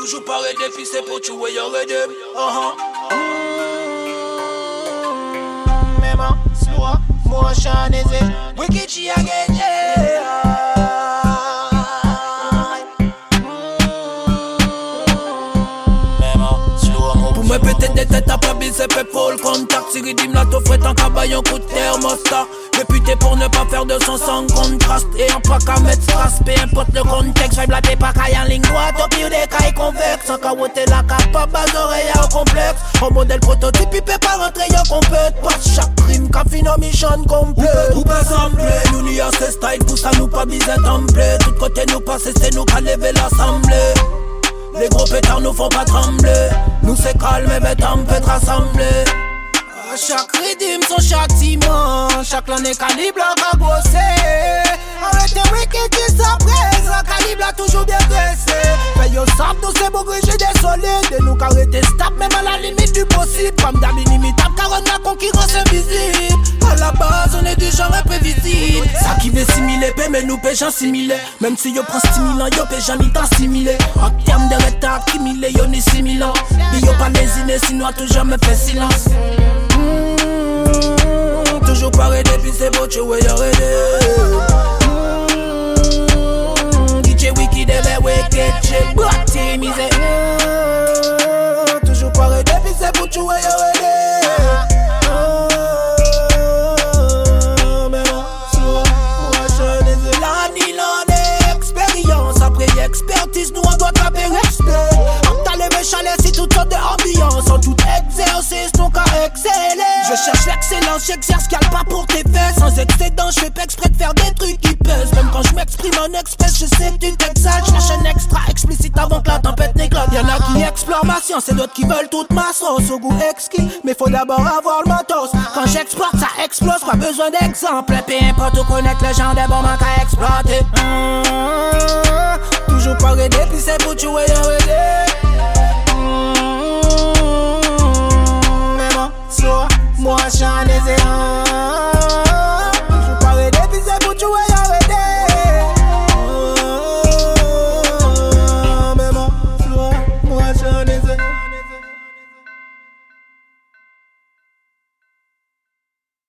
Toujours pas aider, puis c'est pour tuer, y'a aider. Uh-huh. Mema, slow, motion is it. Wicked she again, yeah. Mwen pete de tête à pas bise pe pour le contact Si ridim la t'offre tant qu'à bailler un coup de thermostat. Réputé pour ne pas faire de son sans contraste. Et un pas qu'à mettre strass. Peu importe le contexte Vibe la pas qu'à en ligne droite. Au pire des cailles convexes. Sans qu'à ôter la capable Bas oreilles au complexe. Un modèle prototype Il peut pas rentrer y'a compète Pas chaque crime qu'a fini mission complet Ou pas semblé Nous n'y a ce style Pour ça nous pas bise templé Tout côté nous passer C'est nous qu'à lever l'assemblée. Les gros pétards nous font pas trembler. Nous c'est calme bête on peut rassembler. Chak ridim son chatiman Chak lan e kalib la ragose Arrete wikid jis apres La kalib la toujou bien dresse Fè yo sap nou se bo greje de solide Nou ka rete stap mèm a la limite du posib. Pam dam inimitap karon la konkiran se vizib. A la base on e du genre imprevisib Sa ki ve simile pe men nou pe jan simile. Mèm si yo pran stimilan yo pe jan ni tan simile. An term de reta akimile yo ni similan. Bi yo pa lezi lésiner, sinon toujours me fait silence. Mmh, toujours pas aider, puis c'est beau, tu vois, y'a aidé. Mmh, DJ Wiki, debe wicked, j'ai boité, misé. Mmh, toujours pas aider, puis c'est beau, tu vois, l'excellence, j'exerce qu'elle pas pour tes fesses. Sans excédent, je fais pas exprès de faire des trucs qui pèsent. Même quand je m'exprime en express, je sais que tu t'exagères. Je un extra explicite avant que la tempête n'éclate. Y'en a qui explorent ma science et d'autres qui veulent toute ma sauce au goût exquis. Mais faut d'abord avoir le matos. Quand j'exporte, ça explose, pas besoin d'exemple. Peu importe où connaître les gens des bons manques à exploiter. Mmh, toujours pas aider, puis c'est pour tuer.